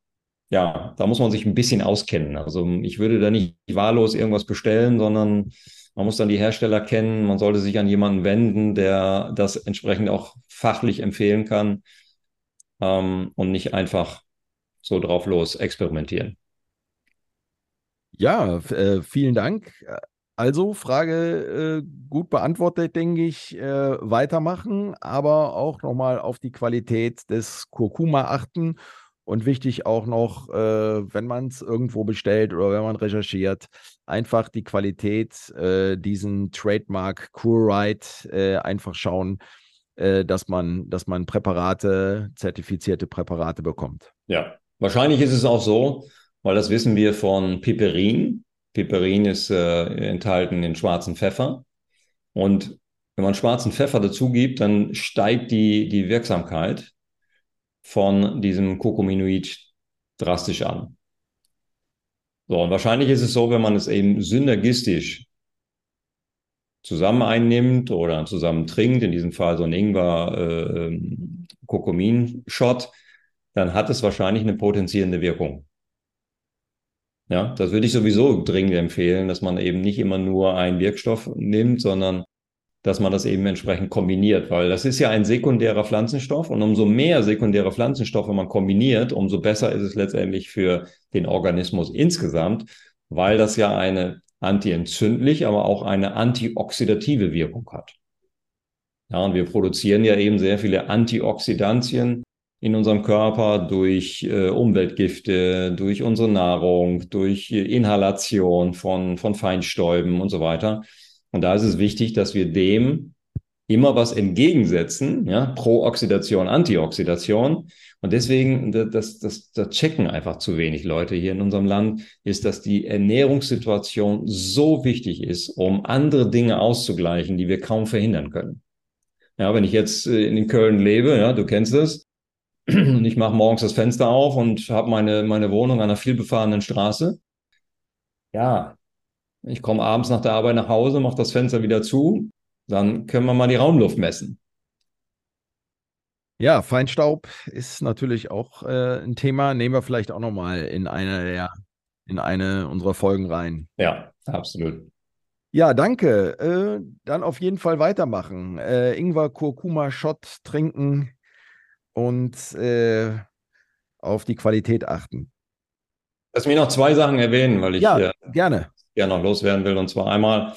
ja, da muss man sich ein bisschen auskennen. Also ich würde da nicht wahllos irgendwas bestellen, sondern man muss dann die Hersteller kennen. Man sollte sich an jemanden wenden, der das entsprechend auch fachlich empfehlen kann ähm, und nicht einfach so drauf los experimentieren. Ja, äh, vielen Dank. Also Frage äh, gut beantwortet, denke ich. Äh, weitermachen, aber auch nochmal auf die Qualität des Kurkuma achten und wichtig auch noch, äh, wenn man es irgendwo bestellt oder wenn man recherchiert, einfach die Qualität, äh, diesen Trademark CoolRide, äh, einfach schauen, äh, dass, man, dass man Präparate, zertifizierte Präparate bekommt. Ja, wahrscheinlich ist es auch so, weil das wissen wir von Piperin. Piperin ist äh, enthalten in schwarzen Pfeffer. Und wenn man schwarzen Pfeffer dazu gibt, dann steigt die, die Wirksamkeit von diesem Curcuminoid drastisch an. So, und wahrscheinlich ist es so, wenn man es eben synergistisch zusammen einnimmt oder zusammen trinkt, in diesem Fall so ein Ingwer-Kurkumin-Shot, äh, dann hat es wahrscheinlich eine potenzierende Wirkung. Ja, das würde ich sowieso dringend empfehlen, dass man eben nicht immer nur einen Wirkstoff nimmt, sondern dass man das eben entsprechend kombiniert, weil das ist ja ein sekundärer Pflanzenstoff und umso mehr sekundäre Pflanzenstoffe man kombiniert, umso besser ist es letztendlich für den Organismus insgesamt, weil das ja eine antientzündlich, aber auch eine antioxidative Wirkung hat. Ja, und wir produzieren ja eben sehr viele Antioxidantien in unserem Körper durch äh, Umweltgifte, durch unsere Nahrung, durch Inhalation von, von Feinstäuben und so weiter. Und da ist es wichtig, dass wir dem immer was entgegensetzen, ja, Pro-Oxidation, Antioxidation. Und deswegen, das, das, das checken einfach zu wenig Leute hier in unserem Land, ist, dass die Ernährungssituation so wichtig ist, um andere Dinge auszugleichen, die wir kaum verhindern können. Ja, wenn ich jetzt äh, in Köln lebe, ja, du kennst es, und ich mache morgens das Fenster auf und habe meine, meine Wohnung an einer vielbefahrenen Straße. Ja, ich komme abends nach der Arbeit nach Hause, mache das Fenster wieder zu, dann können wir mal die Raumluft messen. Ja, Feinstaub ist natürlich auch äh, ein Thema. Nehmen wir vielleicht auch nochmal in eine der, in eine unserer Folgen rein. Ja, absolut. Ja, danke. Äh, dann auf jeden Fall weitermachen. Äh, Ingwer, Kurkuma, Shot trinken und äh, auf die Qualität achten. Lass mich noch zwei Sachen erwähnen, weil ich ja, gerne gerne noch loswerden will. Und zwar einmal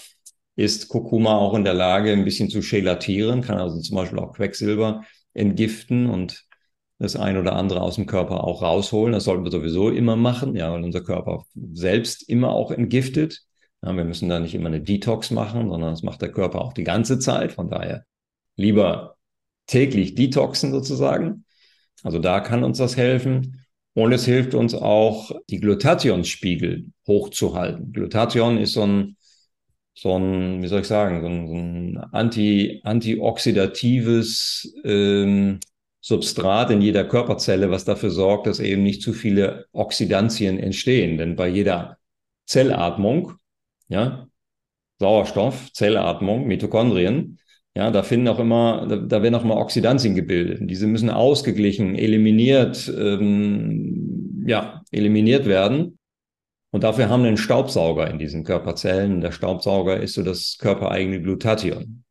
ist Kurkuma auch in der Lage, ein bisschen zu gelatieren, kann also zum Beispiel auch Quecksilber entgiften und das ein oder andere aus dem Körper auch rausholen. Das sollten wir sowieso immer machen, ja, weil unser Körper selbst immer auch entgiftet. Ja, wir müssen da nicht immer eine Detox machen, sondern das macht der Körper auch die ganze Zeit. Von daher lieber täglich detoxen sozusagen. Also da kann uns das helfen. Und es hilft uns auch, die Glutathionspiegel hochzuhalten. Glutathion ist so ein, so ein, wie soll ich sagen, so ein, so ein anti, antioxidatives ähm, Substrat in jeder Körperzelle, was dafür sorgt, dass eben nicht zu viele Oxidantien entstehen. Denn bei jeder Zellatmung, ja, Sauerstoff, Zellatmung, Mitochondrien, ja, da finden auch immer, da, da werden auch immer Oxidantien gebildet. Diese müssen ausgeglichen, eliminiert, ähm, ja, eliminiert werden. Und dafür haben wir einen Staubsauger in diesen Körperzellen. Der Staubsauger ist so das körpereigene Glutathion.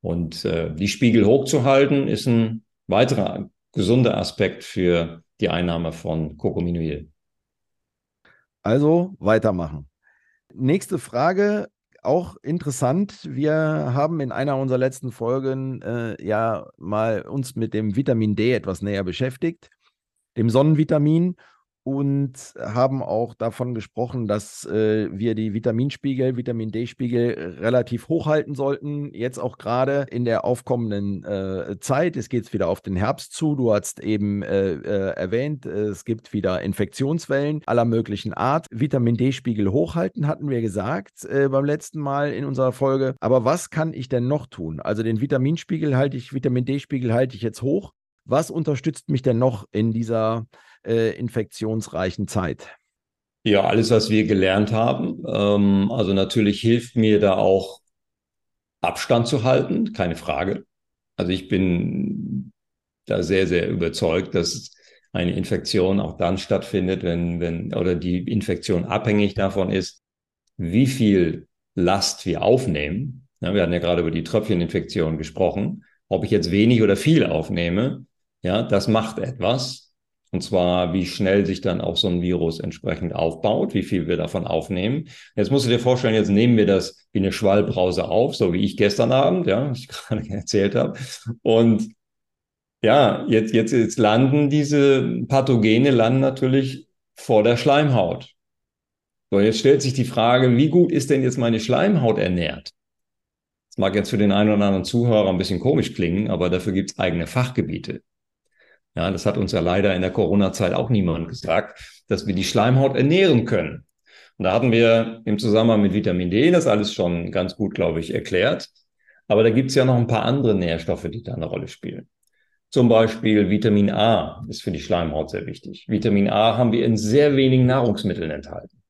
Und äh, die Spiegel hochzuhalten, ist ein weiterer gesunder Aspekt für die Einnahme von Cocominoil. Also weitermachen. Nächste Frage auch interessant. Wir haben in einer unserer letzten Folgen äh, ja mal uns mit dem Vitamin D etwas näher beschäftigt, dem Sonnenvitamin und haben auch davon gesprochen, dass äh, wir die Vitaminspiegel, Vitamin D-Spiegel relativ hoch halten sollten. Jetzt auch gerade in der aufkommenden äh, Zeit. Es geht wieder auf den Herbst zu. Du hast eben äh, äh erwähnt, es gibt wieder Infektionswellen aller möglichen Art. Vitamin D-Spiegel hochhalten, hatten wir gesagt äh, beim letzten Mal in unserer Folge. Aber was kann ich denn noch tun? Also den Vitaminspiegel halte ich, Vitamin D-Spiegel halte ich jetzt hoch. Was unterstützt mich denn noch in dieser äh, infektionsreichen Zeit. Ja, alles, was wir gelernt haben. Ähm, also natürlich hilft mir da auch Abstand zu halten, keine Frage. Also ich bin da sehr, sehr überzeugt, dass eine Infektion auch dann stattfindet, wenn, wenn, oder die Infektion abhängig davon ist, wie viel Last wir aufnehmen. Ja, wir hatten ja gerade über die Tröpfcheninfektion gesprochen. Ob ich jetzt wenig oder viel aufnehme, ja, das macht etwas. Und zwar, wie schnell sich dann auch so ein Virus entsprechend aufbaut, wie viel wir davon aufnehmen. Jetzt musst du dir vorstellen, jetzt nehmen wir das wie eine Schwallbrause auf, so wie ich gestern Abend, ja, was ich (laughs) gerade erzählt habe. Und ja, jetzt, jetzt, jetzt landen diese Pathogene landen natürlich vor der Schleimhaut. So, jetzt stellt sich die Frage, wie gut ist denn jetzt meine Schleimhaut ernährt? Das mag jetzt für den einen oder anderen Zuhörer ein bisschen komisch klingen, aber dafür gibt es eigene Fachgebiete. Ja, das hat uns ja leider in der Corona-Zeit auch niemand gesagt, dass wir die Schleimhaut ernähren können. Und da hatten wir im Zusammenhang mit Vitamin D das alles schon ganz gut, glaube ich, erklärt. Aber da gibt es ja noch ein paar andere Nährstoffe, die da eine Rolle spielen. Zum Beispiel Vitamin A ist für die Schleimhaut sehr wichtig. Vitamin A haben wir in sehr wenigen Nahrungsmitteln enthalten.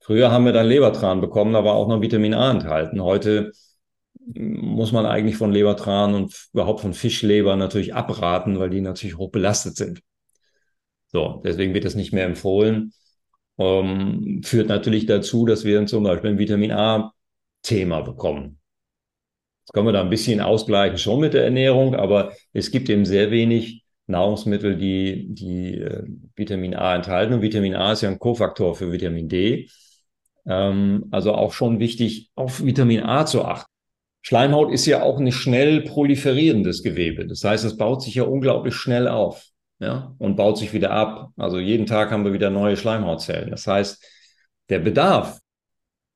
Früher haben wir dann Lebertran bekommen, da war auch noch Vitamin A enthalten. Heute muss man eigentlich von Lebertran und überhaupt von Fischleber natürlich abraten, weil die natürlich hoch belastet sind. So, deswegen wird das nicht mehr empfohlen. Ähm, führt natürlich dazu, dass wir zum Beispiel ein Vitamin A-Thema bekommen. Jetzt können wir da ein bisschen ausgleichen schon mit der Ernährung, aber es gibt eben sehr wenig Nahrungsmittel, die, die äh, Vitamin A enthalten. Und Vitamin A ist ja ein Kofaktor für Vitamin D. Ähm, also auch schon wichtig, auf Vitamin A zu achten. Schleimhaut ist ja auch ein schnell proliferierendes Gewebe. Das heißt, es baut sich ja unglaublich schnell auf ja, und baut sich wieder ab. Also jeden Tag haben wir wieder neue Schleimhautzellen. Das heißt, der Bedarf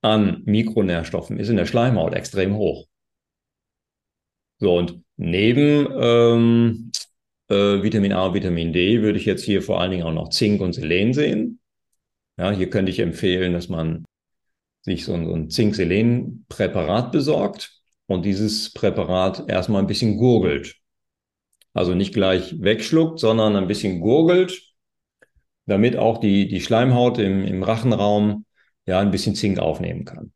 an Mikronährstoffen ist in der Schleimhaut extrem hoch. So, und neben ähm, äh, Vitamin A und Vitamin D würde ich jetzt hier vor allen Dingen auch noch Zink und Selen sehen. Ja, hier könnte ich empfehlen, dass man sich so ein, so ein Zink-Selen-Präparat besorgt und dieses Präparat erstmal ein bisschen gurgelt. Also nicht gleich wegschluckt, sondern ein bisschen gurgelt, damit auch die, die Schleimhaut im, im Rachenraum ja ein bisschen Zink aufnehmen kann.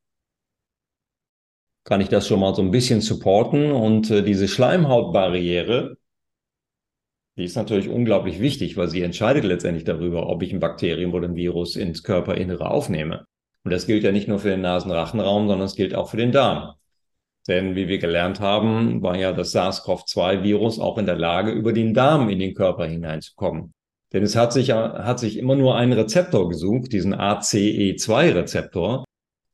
Kann ich das schon mal so ein bisschen supporten und äh, diese Schleimhautbarriere, die ist natürlich unglaublich wichtig, weil sie entscheidet letztendlich darüber, ob ich ein Bakterium oder ein Virus ins Körperinnere aufnehme. Und das gilt ja nicht nur für den Nasenrachenraum, sondern es gilt auch für den Darm. Denn wie wir gelernt haben, war ja das SARS-CoV-2-Virus auch in der Lage, über den Darm in den Körper hineinzukommen. Denn es hat sich, hat sich immer nur einen Rezeptor gesucht, diesen ACE2-Rezeptor.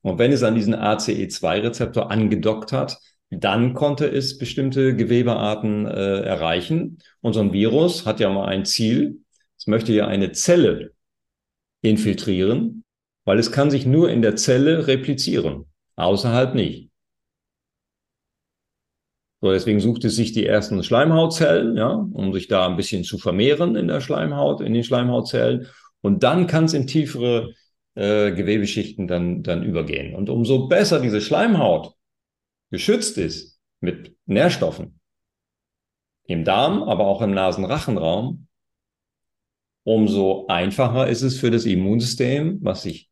Und wenn es an diesen ACE2-Rezeptor angedockt hat, dann konnte es bestimmte Gewebearten äh, erreichen. Und so ein Virus hat ja mal ein Ziel. Es möchte ja eine Zelle infiltrieren, weil es kann sich nur in der Zelle replizieren, außerhalb nicht. So, deswegen sucht es sich die ersten Schleimhautzellen, ja, um sich da ein bisschen zu vermehren in der Schleimhaut, in den Schleimhautzellen. Und dann kann es in tiefere äh, Gewebeschichten dann, dann übergehen. Und umso besser diese Schleimhaut geschützt ist mit Nährstoffen im Darm, aber auch im Nasenrachenraum, umso einfacher ist es für das Immunsystem, was sich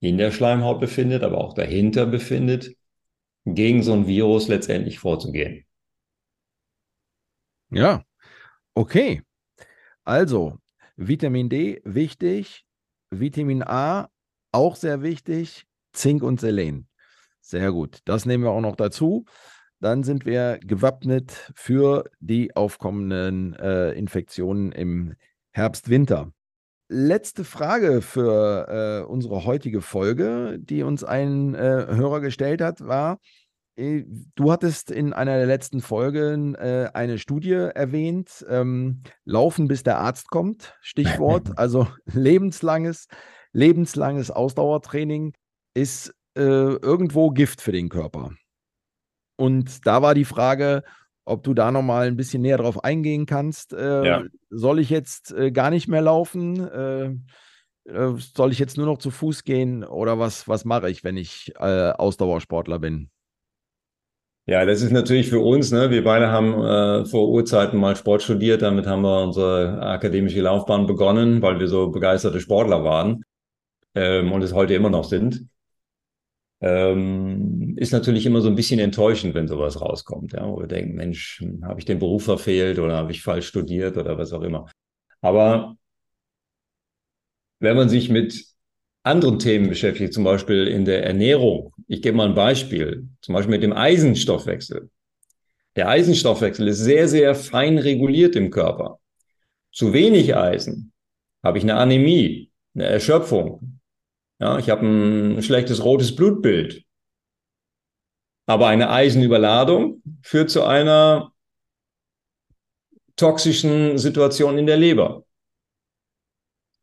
in der Schleimhaut befindet, aber auch dahinter befindet, gegen so ein Virus letztendlich vorzugehen. Ja, okay. Also, Vitamin D wichtig, Vitamin A auch sehr wichtig, Zink und Selen. Sehr gut. Das nehmen wir auch noch dazu. Dann sind wir gewappnet für die aufkommenden äh, Infektionen im Herbst, Winter. Letzte Frage für äh, unsere heutige Folge, die uns ein äh, Hörer gestellt hat, war, äh, du hattest in einer der letzten Folgen äh, eine Studie erwähnt, ähm, Laufen bis der Arzt kommt, Stichwort, (laughs) also lebenslanges, lebenslanges Ausdauertraining ist äh, irgendwo Gift für den Körper. Und da war die Frage, ob du da nochmal ein bisschen näher drauf eingehen kannst. Äh, ja. Soll ich jetzt äh, gar nicht mehr laufen? Äh, äh soll ich jetzt nur noch zu Fuß gehen? Oder was, was mache ich, wenn ich äh, Ausdauersportler bin? Ja, das ist natürlich für uns, ne? wir beide haben äh, vor Urzeiten mal Sport studiert, damit haben wir unsere akademische Laufbahn begonnen, weil wir so begeisterte Sportler waren. ähm, und es heute immer noch sind, ähm, ist natürlich immer so ein bisschen enttäuschend, wenn sowas rauskommt. Ja, wo wir denken, Mensch, habe ich den Beruf verfehlt oder habe ich falsch studiert oder was auch immer. Aber wenn man sich mit anderen Themen beschäftigt, zum Beispiel in der Ernährung, ich gebe mal ein Beispiel, zum Beispiel mit dem Eisenstoffwechsel. Der Eisenstoffwechsel ist sehr, sehr fein reguliert im Körper. Zu wenig Eisen habe ich eine Anämie, eine Erschöpfung. Ja, ich habe ein schlechtes rotes Blutbild. Aber eine Eisenüberladung führt zu einer toxischen Situation in der Leber.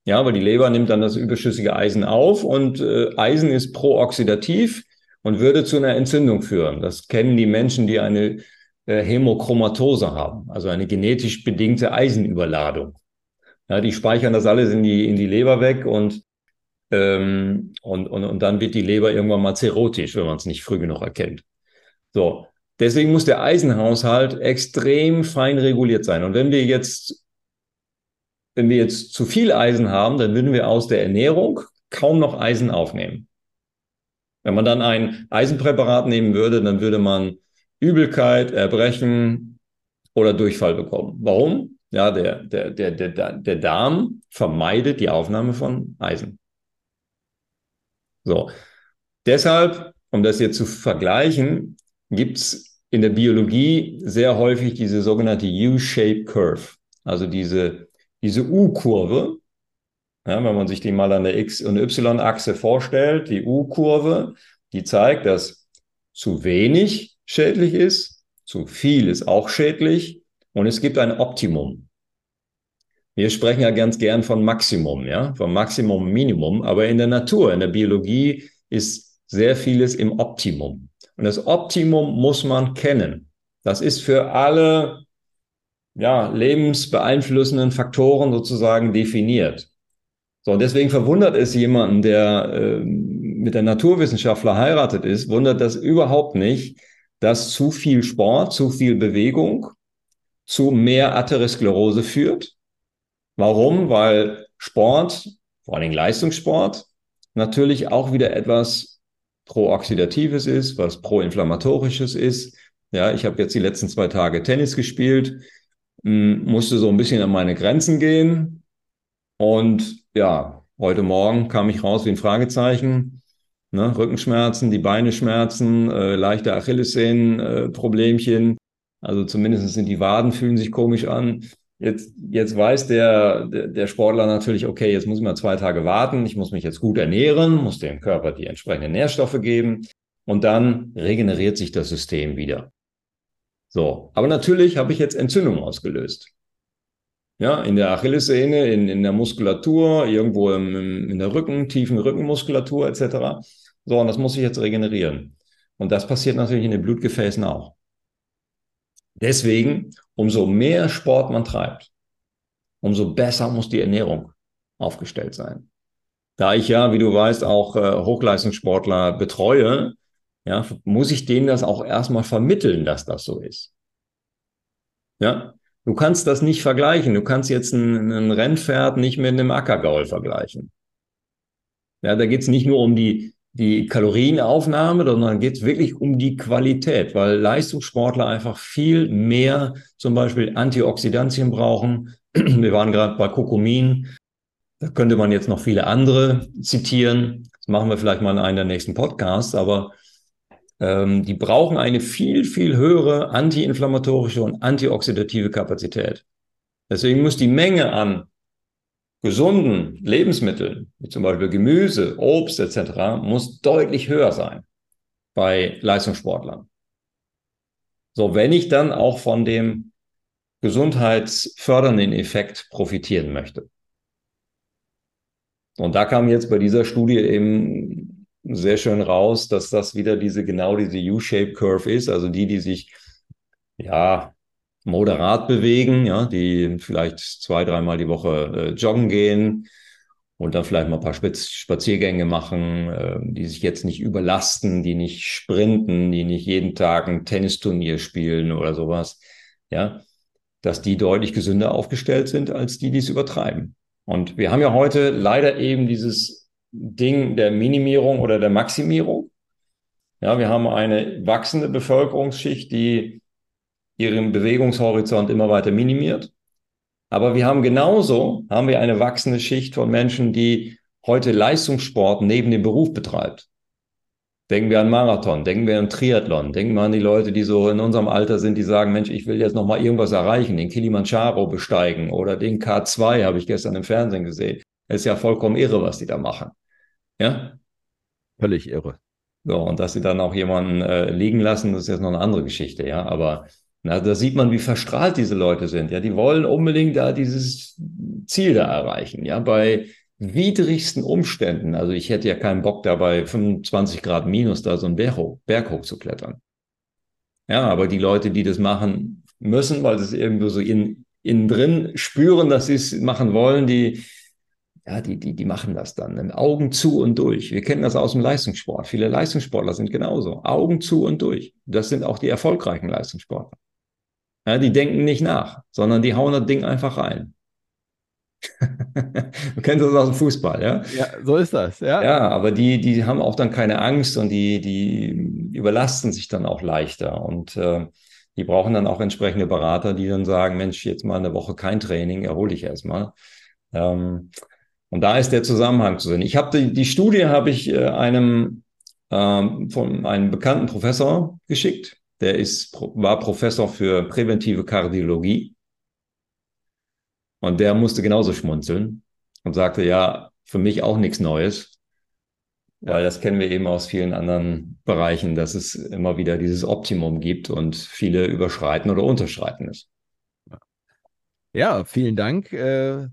Ja, weil die Leber nimmt dann das überschüssige Eisen auf und äh, Eisen ist prooxidativ und würde zu einer Entzündung führen. Das kennen die Menschen, die eine äh, Hämochromatose haben, also eine genetisch bedingte Eisenüberladung. Ja, die speichern das alles in die, in die Leber weg und, ähm, und, und, und dann wird die Leber irgendwann mal zerotisch, wenn man es nicht früh genug erkennt. So. Deswegen muss der Eisenhaushalt extrem fein reguliert sein. Und wenn wir jetzt, wenn wir jetzt zu viel Eisen haben, dann würden wir aus der Ernährung kaum noch Eisen aufnehmen. Wenn man dann ein Eisenpräparat nehmen würde, dann würde man Übelkeit, Erbrechen oder Durchfall bekommen. Warum? Ja, der, der, der, der, der Darm vermeidet die Aufnahme von Eisen. So. Deshalb, um das jetzt zu vergleichen, gibt es in der Biologie sehr häufig diese sogenannte U-Shape Curve. Also diese, diese U-Kurve. Ja, wenn man sich die mal an der X- und Y-Achse vorstellt, die U-Kurve, die zeigt, dass zu wenig schädlich ist, zu viel ist auch schädlich und es gibt ein Optimum. Wir sprechen ja ganz gern von Maximum, ja, von Maximum, Minimum, aber in der Natur, in der Biologie ist sehr vieles im Optimum. Und das Optimum muss man kennen. Das ist für alle ja, lebensbeeinflussenden Faktoren sozusagen definiert. So, und deswegen verwundert es jemanden, der äh, mit der Naturwissenschaftler heiratet ist, wundert das überhaupt nicht, dass zu viel Sport, zu viel Bewegung zu mehr Atherosklerose führt. Warum? Weil Sport, vor allem Leistungssport, natürlich auch wieder etwas Pro-Oxidatives ist, was Pro-Inflammatorisches ist. Ja, ich habe jetzt die letzten zwei Tage Tennis gespielt, musste so ein bisschen an meine Grenzen gehen. Und ja, heute Morgen kam ich raus wie ein Fragezeichen. Ne? Rückenschmerzen, die Beine schmerzen, äh, leichte Achillessehnen-Problemchen. Äh, also zumindest sind die Waden fühlen sich komisch an. Jetzt, jetzt weiß der, der, Sportler natürlich, okay, jetzt muss ich mal zwei Tage warten, ich muss mich jetzt gut ernähren, muss dem Körper die entsprechenden Nährstoffe geben und dann regeneriert sich das System wieder. So, aber natürlich habe ich jetzt Entzündung ausgelöst. Ja, in der Achillessehne, in, in der Muskulatur, irgendwo im, im, in der Rücken, tiefen Rückenmuskulatur etc. So, und das muss ich jetzt regenerieren. Und das passiert natürlich in den Blutgefäßen auch. Deswegen, umso mehr Sport man treibt, umso besser muss die Ernährung aufgestellt sein. Da ich ja, wie du weißt, auch äh, Hochleistungssportler betreue, ja, muss ich denen das auch erstmal vermitteln, dass das so ist. Ja, du kannst das nicht vergleichen. Du kannst jetzt ein, ein Rennpferd nicht mit einem Ackergaul vergleichen. Ja, da geht es nicht nur um die, die Kalorienaufnahme, sondern geht es wirklich um die Qualität, weil Leistungssportler einfach viel mehr zum Beispiel Antioxidantien brauchen. (clears throat) Wir waren gerade bei Kokomin. Da könnte man jetzt noch viele andere zitieren. Das machen wir vielleicht mal in einem der nächsten Podcasts, aber ähm, die brauchen eine viel, viel höhere antiinflammatorische und antioxidative Kapazität. Deswegen muss die Menge an gesunden Lebensmitteln, wie zum Beispiel Gemüse, Obst etc., muss deutlich höher sein bei Leistungssportlern. So, wenn ich dann auch von dem gesundheitsfördernden Effekt profitieren möchte. Und da kam jetzt bei dieser Studie eben sehr schön raus, dass das wieder diese genau diese U-Shape Curve ist, also die, die sich ja moderat bewegen, ja, die vielleicht zwei, dreimal die Woche äh, joggen gehen und dann vielleicht mal ein paar Spaziergänge machen, äh, die sich jetzt nicht überlasten, die nicht sprinten, die nicht jeden Tag ein Tennisturnier spielen oder sowas, ja, dass die deutlich gesünder aufgestellt sind als die, die es übertreiben. Und wir haben ja heute leider eben dieses Ding der Minimierung oder der Maximierung. Ja, wir haben eine wachsende Bevölkerungsschicht, die ihren Bewegungshorizont immer weiter minimiert. Aber wir haben genauso, haben wir eine wachsende Schicht von Menschen, die heute Leistungssport neben dem Beruf betreibt. Denken wir an Marathon, denken wir an Triathlon, denken wir an die Leute, die so in unserem Alter sind, die sagen, Mensch, ich will jetzt noch mal irgendwas erreichen, den Kilimanjaro besteigen oder den K2 habe ich gestern im Fernsehen gesehen. Das ist ja vollkommen irre, was die da machen. Ja? Völlig irre. So, und dass sie dann auch jemanden äh, liegen lassen, das ist jetzt noch eine andere Geschichte, ja. Aber na, da sieht man, wie verstrahlt diese Leute sind. Ja, die wollen unbedingt da dieses Ziel da erreichen. Ja, bei widrigsten Umständen. Also ich hätte ja keinen Bock da bei 25 Grad minus da so einen Berg, hoch, Berg hoch zu klettern. Ja, aber die Leute, die das machen müssen, weil sie es irgendwo so in, innen drin spüren, dass sie es machen wollen, die, ja, die, die, die machen das dann. Augen zu und durch. Wir kennen das aus dem Leistungssport. Viele Leistungssportler sind genauso. Augen zu und durch. Das sind auch die erfolgreichen Leistungssportler. Ja, die denken nicht nach, sondern die hauen das Ding einfach rein. (laughs) du kennst das aus dem Fußball, ja? Ja, so ist das, ja. Ja, aber die, die haben auch dann keine Angst und die, die überlasten sich dann auch leichter und äh, die brauchen dann auch entsprechende Berater, die dann sagen, Mensch, jetzt mal eine Woche kein Training, erhole ich erstmal. Ähm, und da ist der Zusammenhang zu sehen. Ich habe die, die Studie habe ich äh, einem ähm, von einem bekannten Professor geschickt. Der ist, war Professor für präventive Kardiologie und der musste genauso schmunzeln und sagte, ja, für mich auch nichts Neues, weil das kennen wir eben aus vielen anderen Bereichen, dass es immer wieder dieses Optimum gibt und viele überschreiten oder unterschreiten es. Ja, vielen Dank. Äh,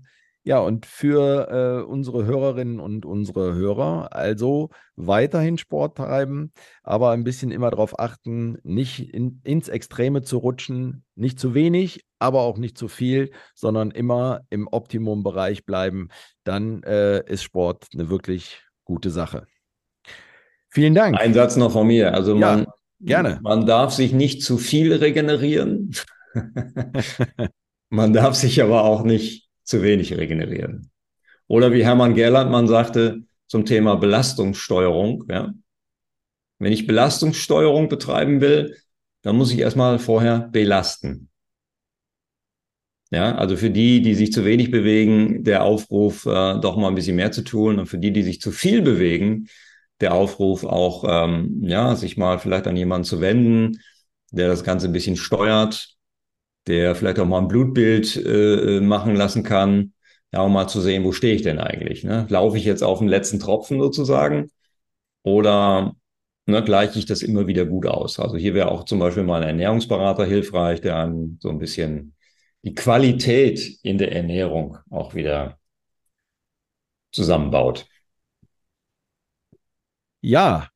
ja, und für äh, unsere Hörerinnen und unsere Hörer, also weiterhin Sport treiben, aber ein bisschen immer darauf achten, nicht in, ins Extreme zu rutschen, nicht zu wenig, aber auch nicht zu viel, sondern immer im Optimumbereich bleiben. Dann äh, ist Sport eine wirklich gute Sache. Vielen Dank. Ein Satz noch von mir. Also man, ja, gerne. man darf sich nicht zu viel regenerieren. (laughs) man darf sich aber auch nicht zu wenig regenerieren. Oder wie Hermann Gerlandmann sagte zum Thema Belastungssteuerung, ja. Wenn ich Belastungssteuerung betreiben will, dann muss ich erstmal vorher belasten. Ja, also für die, die sich zu wenig bewegen, der Aufruf, äh, doch mal ein bisschen mehr zu tun. Und für die, die sich zu viel bewegen, der Aufruf auch, ähm, ja, sich mal vielleicht an jemanden zu wenden, der das Ganze ein bisschen steuert, der vielleicht auch mal ein Blutbild äh, machen lassen kann, ja, um mal zu sehen, wo stehe ich denn eigentlich? Ne? Laufe ich jetzt auf den letzten Tropfen sozusagen oder ne, gleiche ich das immer wieder gut aus? Also hier wäre auch zum Beispiel mal ein Ernährungsberater hilfreich, der einem so ein bisschen die Qualität in der Ernährung auch wieder zusammenbaut. Ja,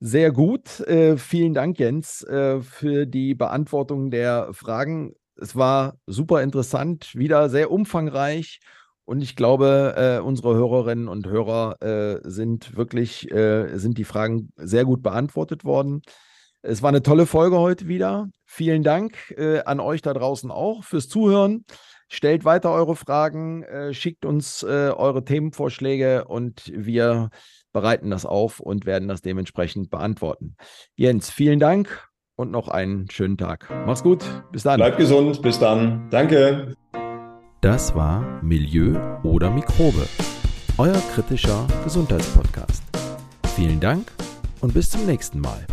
sehr gut. Äh, vielen Dank, Jens, äh, für die Beantwortung der Fragen. Es war super interessant, wieder sehr umfangreich. Und ich glaube, äh, unsere Hörerinnen und Hörer äh, sind wirklich, äh, sind die Fragen sehr gut beantwortet worden. Es war eine tolle Folge heute wieder. Vielen Dank äh, an euch da draußen auch fürs Zuhören. Stellt weiter eure Fragen, schickt uns eure Themenvorschläge und wir bereiten das auf und werden das dementsprechend beantworten. Jens, vielen Dank und noch einen schönen Tag. Mach's gut. Bis dann. Bleib gesund. Bis dann. Danke. Das war Milieu oder Mikrobe, euer kritischer Gesundheitspodcast. Vielen Dank und bis zum nächsten Mal.